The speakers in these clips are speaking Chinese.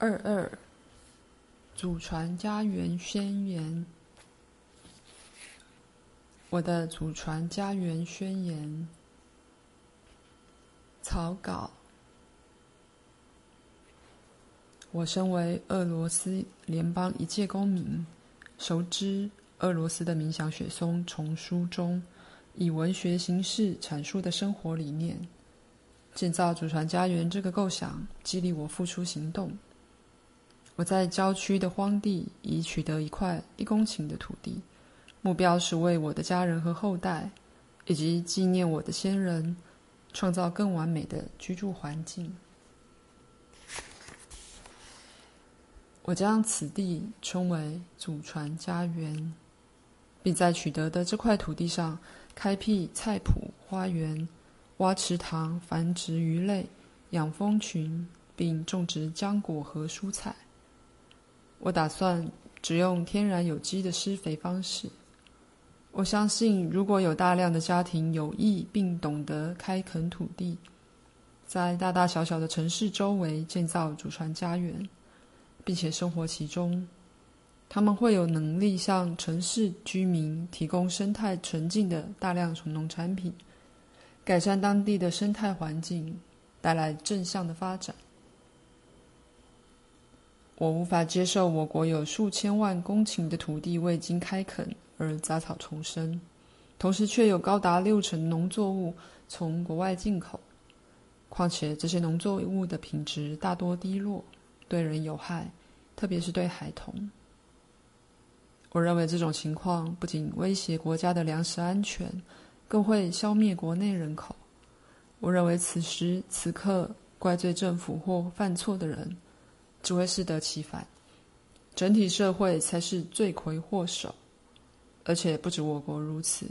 二二，祖传家园宣言。我的祖传家园宣言草稿。我身为俄罗斯联邦一介公民，熟知俄罗斯的鸣响雪松丛书中以文学形式阐述的生活理念，建造祖传家园这个构想，激励我付出行动。我在郊区的荒地已取得一块一公顷的土地，目标是为我的家人和后代，以及纪念我的先人，创造更完美的居住环境。我将此地称为祖传家园，并在取得的这块土地上开辟菜圃、花园，挖池塘，繁殖鱼类，养蜂群，并种植浆果和蔬菜。我打算只用天然有机的施肥方式。我相信，如果有大量的家庭有意并懂得开垦土地，在大大小小的城市周围建造祖传家园，并且生活其中，他们会有能力向城市居民提供生态纯净的大量农产品，改善当地的生态环境，带来正向的发展。我无法接受我国有数千万公顷的土地未经开垦而杂草丛生，同时却有高达六成农作物从国外进口。况且这些农作物的品质大多低落，对人有害，特别是对孩童。我认为这种情况不仅威胁国家的粮食安全，更会消灭国内人口。我认为此时此刻怪罪政府或犯错的人，只会适得其反，整体社会才是罪魁祸首，而且不止我国如此。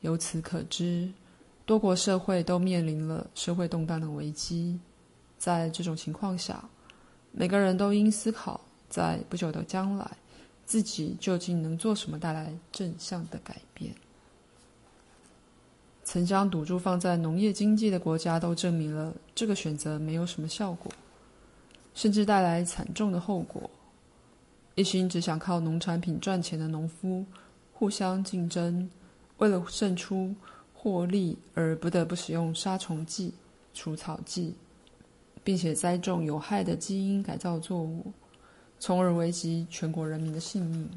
由此可知，多国社会都面临了社会动荡的危机。在这种情况下，每个人都应思考，在不久的将来，自己究竟能做什么带来正向的改变。曾将赌注放在农业经济的国家都证明了这个选择没有什么效果。甚至带来惨重的后果。一心只想靠农产品赚钱的农夫，互相竞争，为了胜出获利而不得不使用杀虫剂、除草剂，并且栽种有害的基因改造作物，从而危及全国人民的性命。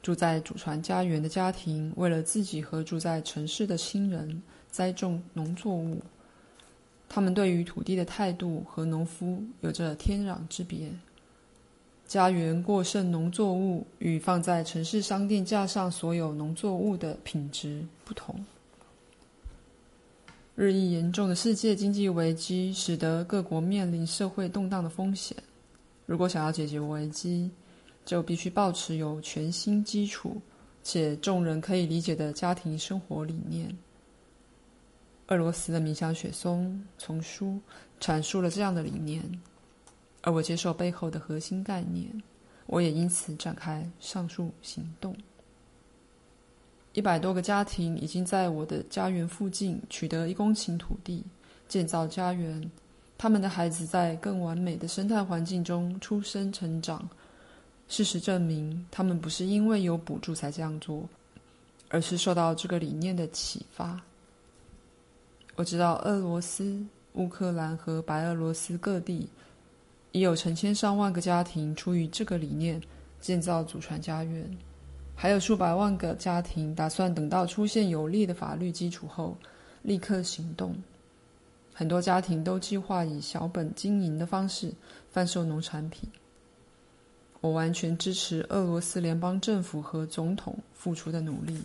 住在祖传家园的家庭，为了自己和住在城市的亲人，栽种农作物。他们对于土地的态度和农夫有着天壤之别。家园过剩农作物与放在城市商店架上所有农作物的品质不同。日益严重的世界经济危机使得各国面临社会动荡的风险。如果想要解决危机，就必须抱持有全新基础且众人可以理解的家庭生活理念。俄罗斯的鸣响雪松丛书阐述了这样的理念，而我接受背后的核心概念，我也因此展开上述行动。一百多个家庭已经在我的家园附近取得一公顷土地，建造家园。他们的孩子在更完美的生态环境中出生成长。事实证明，他们不是因为有补助才这样做，而是受到这个理念的启发。我知道俄罗斯、乌克兰和白俄罗斯各地已有成千上万个家庭出于这个理念建造祖传家园，还有数百万个家庭打算等到出现有利的法律基础后立刻行动。很多家庭都计划以小本经营的方式贩售农产品。我完全支持俄罗斯联邦政府和总统付出的努力。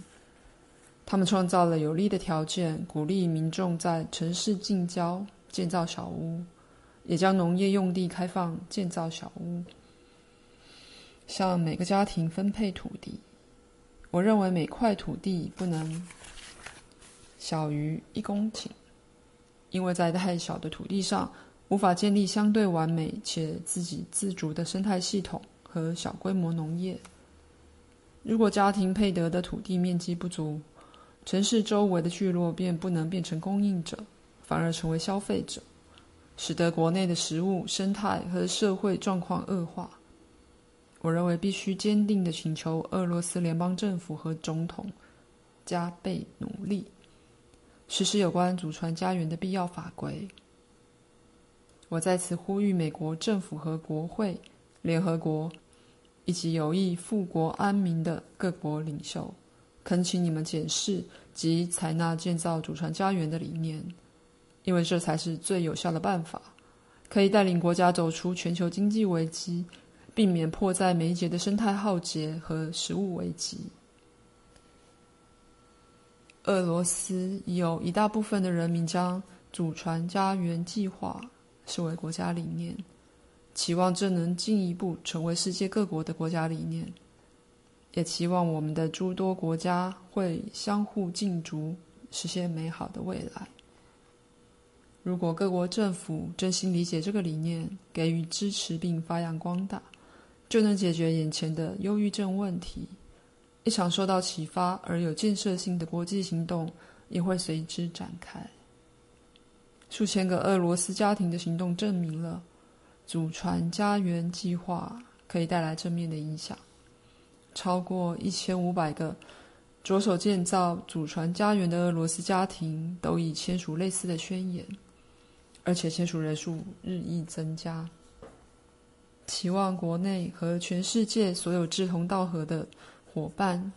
他们创造了有利的条件，鼓励民众在城市近郊建造小屋，也将农业用地开放建造小屋，向每个家庭分配土地。我认为每块土地不能小于一公顷，因为在太小的土地上无法建立相对完美且自给自足的生态系统和小规模农业。如果家庭配得的土地面积不足，城市周围的聚落便不能变成供应者，反而成为消费者。使得国内的食物、生态和社会状况恶化。我认为必须坚定地请求俄罗斯联邦政府和总统加倍努力，实施有关祖传家园的必要法规。我在此呼吁美国政府和国会、联合国以及有意富国安民的各国领袖，恳请你们检视及采纳建造祖传家园的理念，因为这才是最有效的办法，可以带领国家走出全球经济危机，避免迫在眉睫的生态浩劫和食物危机。俄罗斯已有一大部分的人民将祖传家园计划视为国家理念，期望这能进一步成为世界各国的国家理念，也期望我们的诸多国家会相互竞逐，实现美好的未来。如果各国政府真心理解这个理念，给予支持并发扬光大，就能解决眼前的忧郁症问题。一场受到启发而有建设性的国际行动也会随之展开。数千个俄罗斯家庭的行动证明了，祖传家园计划可以带来正面的影响。超过一千五百个着手建造祖传家园的俄罗斯家庭都已签署类似的宣言，而且签署人数日益增加。期望国内和全世界所有志同道合的伙伴，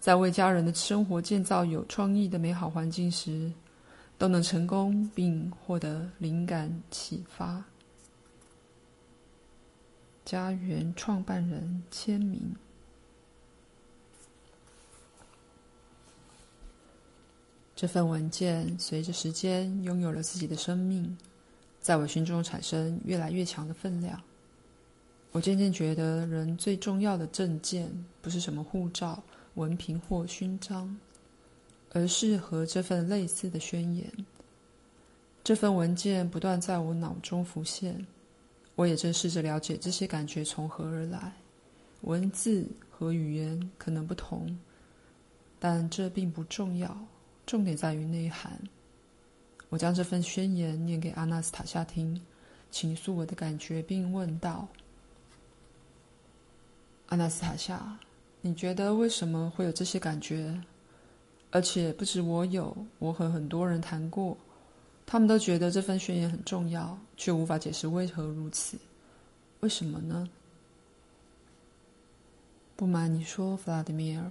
在为家人的生活建造有创意的美好环境时，都能成功并获得灵感启发。家园创办人签名。这份文件随着时间拥有了自己的生命，在我心中产生越来越强的分量。我渐渐觉得，人最重要的证件不是什么护照、文凭或勋章。而是和这份类似的宣言。这份文件不断在我脑中浮现，我也正试着了解这些感觉从何而来。文字和语言可能不同，但这并不重要，重点在于内涵。我将这份宣言念给阿纳斯塔夏听，倾诉我的感觉，并问道：“阿纳斯塔夏，你觉得为什么会有这些感觉？”而且不止我有，我和很多人谈过，他们都觉得这份宣言很重要，却无法解释为何如此。为什么呢？不瞒你说，弗拉德米尔，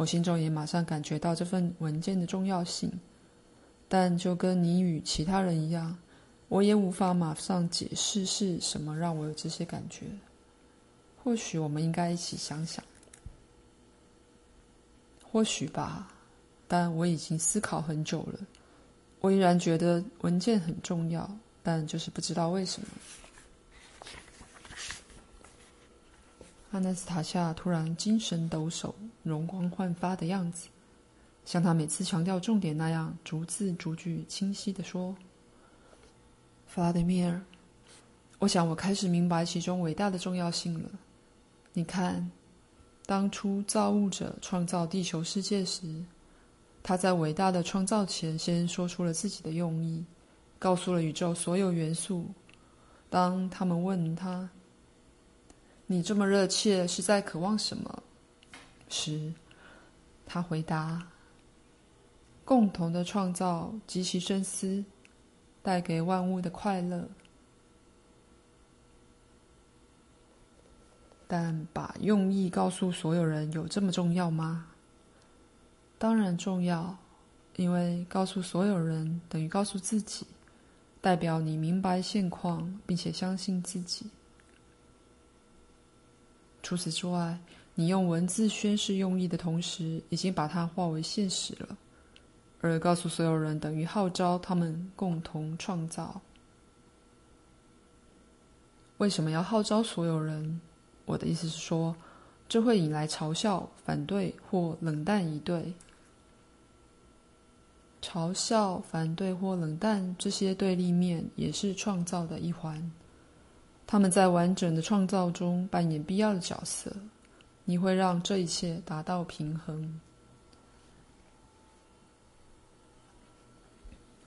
我心中也马上感觉到这份文件的重要性，但就跟你与其他人一样，我也无法马上解释是什么让我有这些感觉。或许我们应该一起想想。或许吧。但我已经思考很久了，我依然觉得文件很重要，但就是不知道为什么。阿纳斯塔夏突然精神抖擞、容光焕发的样子，像他每次强调重点那样，逐字逐句清晰地说：“弗拉德米尔，我想我开始明白其中伟大的重要性了。你看，当初造物者创造地球世界时，他在伟大的创造前，先说出了自己的用意，告诉了宇宙所有元素。当他们问他：“你这么热切是在渴望什么？”十，他回答：“共同的创造及其深思，带给万物的快乐。”但把用意告诉所有人，有这么重要吗？当然重要，因为告诉所有人等于告诉自己，代表你明白现况，并且相信自己。除此之外，你用文字宣示用意的同时，已经把它化为现实了。而告诉所有人等于号召他们共同创造。为什么要号召所有人？我的意思是说，这会引来嘲笑、反对或冷淡以对。嘲笑、反对或冷淡这些对立面也是创造的一环，他们在完整的创造中扮演必要的角色。你会让这一切达到平衡。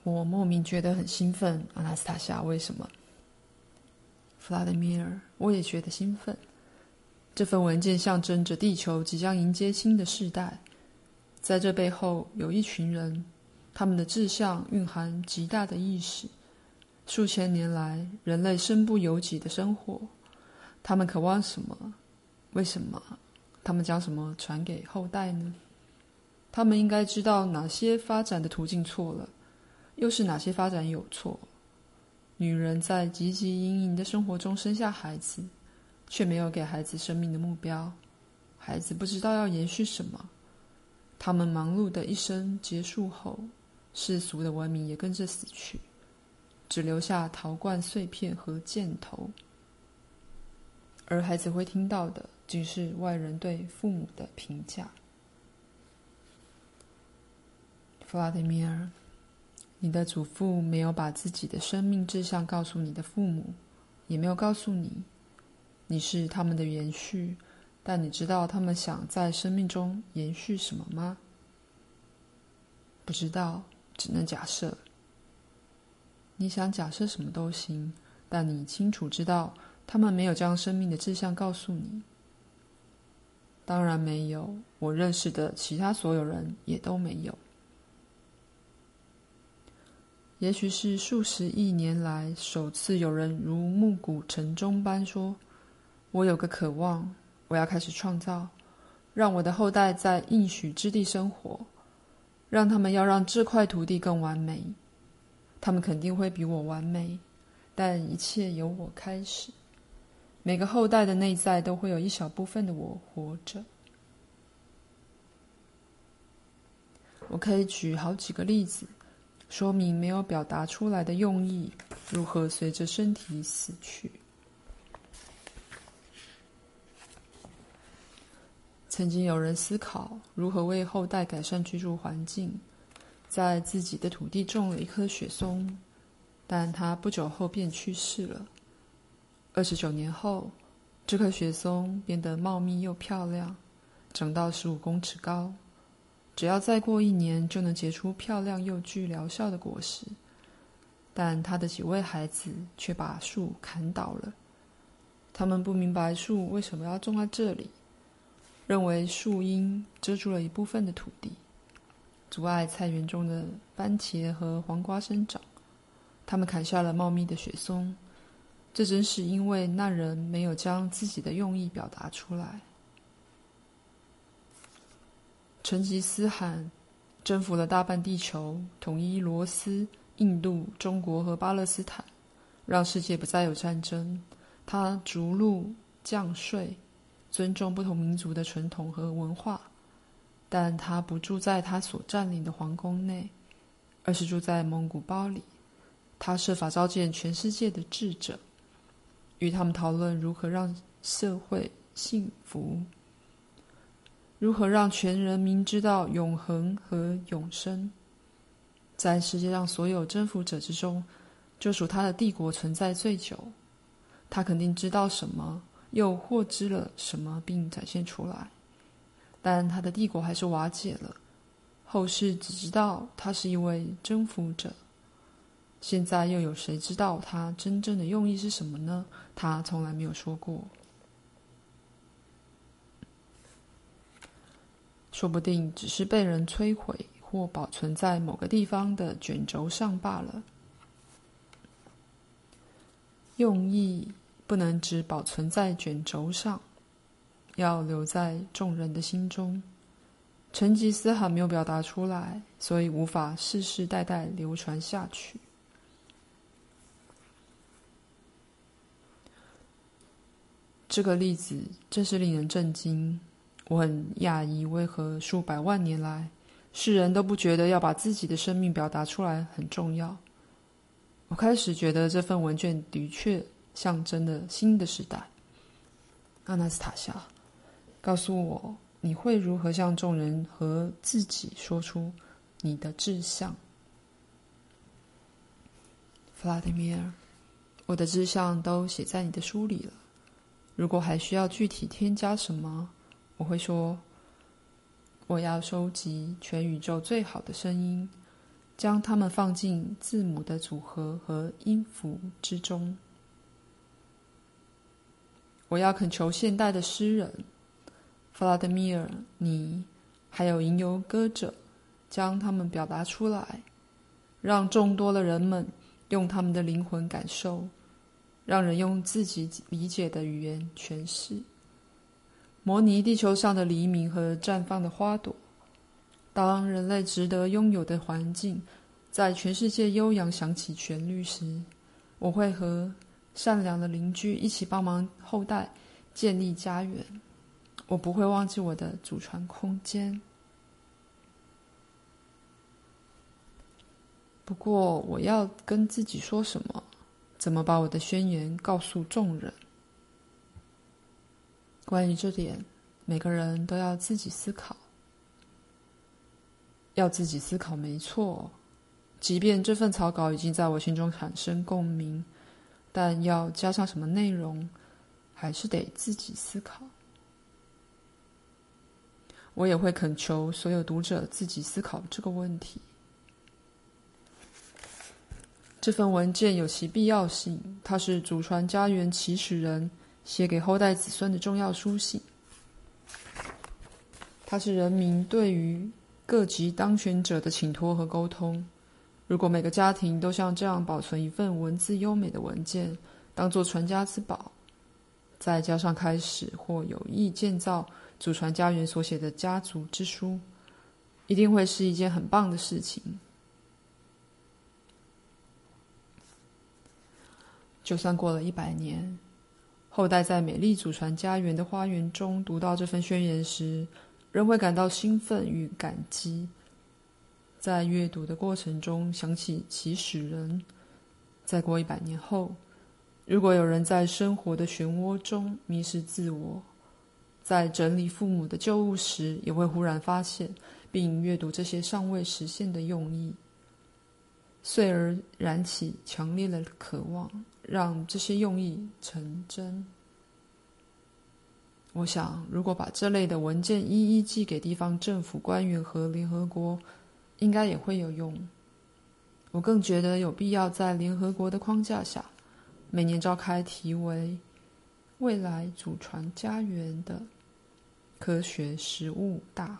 我莫名觉得很兴奋。阿纳斯塔夏，为什么？弗拉德米尔，我也觉得兴奋。这份文件象征着地球即将迎接新的世代，在这背后有一群人，他们的志向蕴含极大的意识。数千年来，人类身不由己的生活，他们渴望什么？为什么？他们将什么传给后代呢？他们应该知道哪些发展的途径错了，又是哪些发展有错？女人在汲汲营营的生活中生下孩子，却没有给孩子生命的目标。孩子不知道要延续什么。他们忙碌的一生结束后，世俗的文明也跟着死去，只留下陶罐碎片和箭头。而孩子会听到的，仅是外人对父母的评价。弗拉德米尔。你的祖父没有把自己的生命志向告诉你的父母，也没有告诉你，你是他们的延续。但你知道他们想在生命中延续什么吗？不知道，只能假设。你想假设什么都行，但你清楚知道他们没有将生命的志向告诉你。当然没有，我认识的其他所有人也都没有。也许是数十亿年来首次有人如暮鼓晨钟般说：“我有个渴望，我要开始创造，让我的后代在应许之地生活，让他们要让这块土地更完美。他们肯定会比我完美，但一切由我开始。每个后代的内在都会有一小部分的我活着。我可以举好几个例子。”说明没有表达出来的用意如何随着身体死去。曾经有人思考如何为后代改善居住环境，在自己的土地种了一棵雪松，但他不久后便去世了。二十九年后，这棵雪松变得茂密又漂亮，长到十五公尺高。只要再过一年，就能结出漂亮又具疗效的果实。但他的几位孩子却把树砍倒了。他们不明白树为什么要种在这里，认为树荫遮住了一部分的土地，阻碍菜园中的番茄和黄瓜生长。他们砍下了茂密的雪松，这正是因为那人没有将自己的用意表达出来。成吉思汗征服了大半地球，统一罗斯、印度、中国和巴勒斯坦，让世界不再有战争。他逐鹿降税，尊重不同民族的传统和文化，但他不住在他所占领的皇宫内，而是住在蒙古包里。他设法召见全世界的智者，与他们讨论如何让社会幸福。如何让全人民知道永恒和永生？在世界上所有征服者之中，就属他的帝国存在最久。他肯定知道什么，又获知了什么，并展现出来。但他的帝国还是瓦解了。后世只知道他是一位征服者。现在又有谁知道他真正的用意是什么呢？他从来没有说过。说不定只是被人摧毁或保存在某个地方的卷轴上罢了。用意不能只保存在卷轴上，要留在众人的心中。成吉思汗没有表达出来，所以无法世世代代流传下去。这个例子真是令人震惊。我很讶异，为何数百万年来，世人都不觉得要把自己的生命表达出来很重要？我开始觉得这份文件的确象征了新的时代。阿纳斯塔夏，告诉我，你会如何向众人和自己说出你的志向？弗拉德米尔，我的志向都写在你的书里了。如果还需要具体添加什么？我会说，我要收集全宇宙最好的声音，将它们放进字母的组合和音符之中。我要恳求现代的诗人弗拉德米尔·尼，还有吟游歌者，将它们表达出来，让众多的人们用他们的灵魂感受，让人用自己理解的语言诠释，模拟地球上的黎明和绽放的花朵。当人类值得拥有的环境在全世界悠扬响起旋律时，我会和善良的邻居一起帮忙后代建立家园。我不会忘记我的祖传空间。不过，我要跟自己说什么？怎么把我的宣言告诉众人？关于这点，每个人都要自己思考。要自己思考，没错。即便这份草稿已经在我心中产生共鸣，但要加上什么内容，还是得自己思考。我也会恳求所有读者自己思考这个问题。这份文件有其必要性，它是祖传家园起始人写给后代子孙的重要书信。它是人民对于各级当权者的请托和沟通。如果每个家庭都像这样保存一份文字优美的文件，当做传家之宝，再加上开始或有意建造祖传家园所写的家族之书，一定会是一件很棒的事情。就算过了一百年，后代在美丽祖传家园的花园中读到这份宣言时，仍会感到兴奋与感激。在阅读的过程中，想起起始人。再过一百年后，如果有人在生活的漩涡中迷失自我，在整理父母的旧物时，也会忽然发现，并阅读这些尚未实现的用意，遂而燃起强烈的渴望。让这些用意成真。我想，如果把这类的文件一一寄给地方政府官员和联合国，应该也会有用。我更觉得有必要在联合国的框架下，每年召开题为“未来祖传家园”的科学食物大。